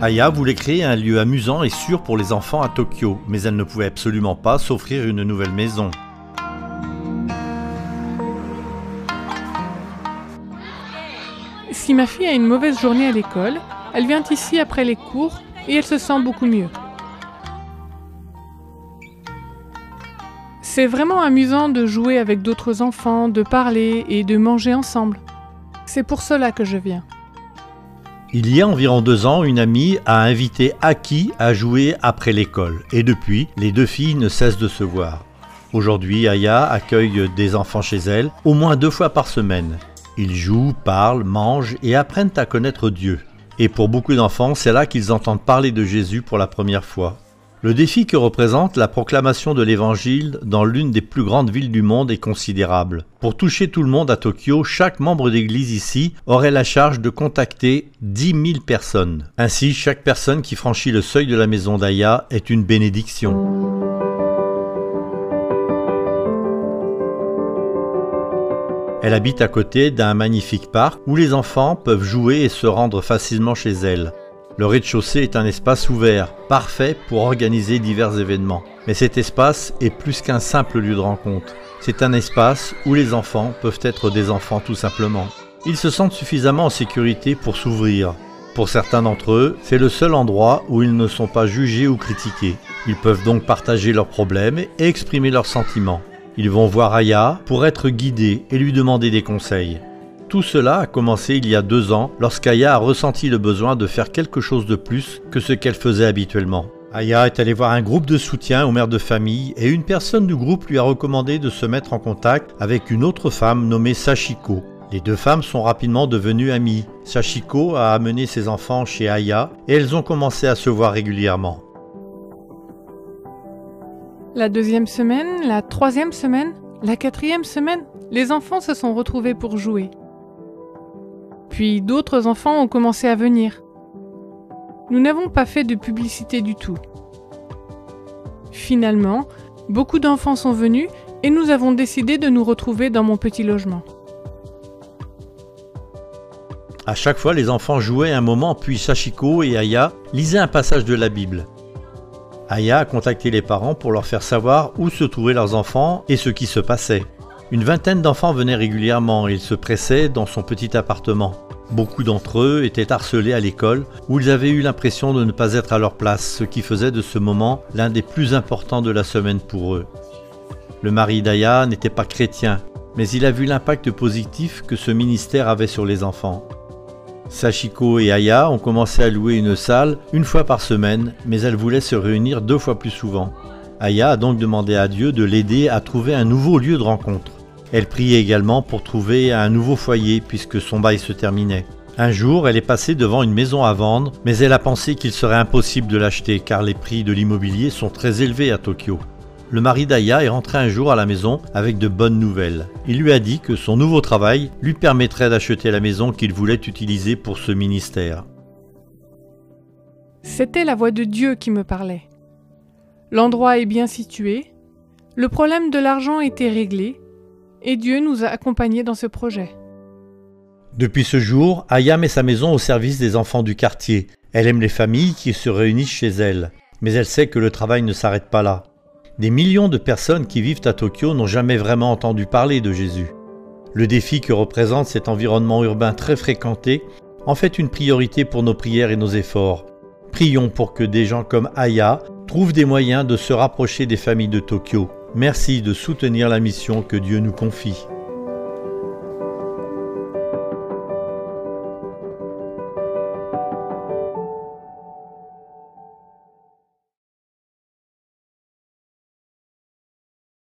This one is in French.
Aya voulait créer un lieu amusant et sûr pour les enfants à Tokyo, mais elle ne pouvait absolument pas s'offrir une nouvelle maison. Si ma fille a une mauvaise journée à l'école, elle vient ici après les cours et elle se sent beaucoup mieux. C'est vraiment amusant de jouer avec d'autres enfants, de parler et de manger ensemble. C'est pour cela que je viens. Il y a environ deux ans, une amie a invité Aki à jouer après l'école, et depuis, les deux filles ne cessent de se voir. Aujourd'hui, Aya accueille des enfants chez elle au moins deux fois par semaine. Ils jouent, parlent, mangent et apprennent à connaître Dieu. Et pour beaucoup d'enfants, c'est là qu'ils entendent parler de Jésus pour la première fois. Le défi que représente la proclamation de l'Évangile dans l'une des plus grandes villes du monde est considérable. Pour toucher tout le monde à Tokyo, chaque membre d'église ici aurait la charge de contacter 10 000 personnes. Ainsi, chaque personne qui franchit le seuil de la maison d'Aya est une bénédiction. Elle habite à côté d'un magnifique parc où les enfants peuvent jouer et se rendre facilement chez elle. Le rez-de-chaussée est un espace ouvert, parfait pour organiser divers événements. Mais cet espace est plus qu'un simple lieu de rencontre. C'est un espace où les enfants peuvent être des enfants tout simplement. Ils se sentent suffisamment en sécurité pour s'ouvrir. Pour certains d'entre eux, c'est le seul endroit où ils ne sont pas jugés ou critiqués. Ils peuvent donc partager leurs problèmes et exprimer leurs sentiments. Ils vont voir Aya pour être guidés et lui demander des conseils. Tout cela a commencé il y a deux ans lorsqu'Aya a ressenti le besoin de faire quelque chose de plus que ce qu'elle faisait habituellement. Aya est allée voir un groupe de soutien aux mères de famille et une personne du groupe lui a recommandé de se mettre en contact avec une autre femme nommée Sachiko. Les deux femmes sont rapidement devenues amies. Sachiko a amené ses enfants chez Aya et elles ont commencé à se voir régulièrement. La deuxième semaine, la troisième semaine, la quatrième semaine, les enfants se sont retrouvés pour jouer. Puis d'autres enfants ont commencé à venir. Nous n'avons pas fait de publicité du tout. Finalement, beaucoup d'enfants sont venus et nous avons décidé de nous retrouver dans mon petit logement. À chaque fois, les enfants jouaient un moment, puis Sachiko et Aya lisaient un passage de la Bible. Aya a contacté les parents pour leur faire savoir où se trouvaient leurs enfants et ce qui se passait. Une vingtaine d'enfants venaient régulièrement et ils se pressaient dans son petit appartement. Beaucoup d'entre eux étaient harcelés à l'école où ils avaient eu l'impression de ne pas être à leur place, ce qui faisait de ce moment l'un des plus importants de la semaine pour eux. Le mari d'Aya n'était pas chrétien, mais il a vu l'impact positif que ce ministère avait sur les enfants. Sachiko et Aya ont commencé à louer une salle une fois par semaine, mais elles voulaient se réunir deux fois plus souvent. Aya a donc demandé à Dieu de l'aider à trouver un nouveau lieu de rencontre. Elle priait également pour trouver un nouveau foyer puisque son bail se terminait. Un jour, elle est passée devant une maison à vendre, mais elle a pensé qu'il serait impossible de l'acheter car les prix de l'immobilier sont très élevés à Tokyo. Le mari d'Aya est rentré un jour à la maison avec de bonnes nouvelles. Il lui a dit que son nouveau travail lui permettrait d'acheter la maison qu'il voulait utiliser pour ce ministère. C'était la voix de Dieu qui me parlait. L'endroit est bien situé, le problème de l'argent était réglé, et Dieu nous a accompagnés dans ce projet. Depuis ce jour, Aya met sa maison au service des enfants du quartier. Elle aime les familles qui se réunissent chez elle, mais elle sait que le travail ne s'arrête pas là. Des millions de personnes qui vivent à Tokyo n'ont jamais vraiment entendu parler de Jésus. Le défi que représente cet environnement urbain très fréquenté en fait une priorité pour nos prières et nos efforts. Prions pour que des gens comme Aya trouvent des moyens de se rapprocher des familles de Tokyo. Merci de soutenir la mission que Dieu nous confie.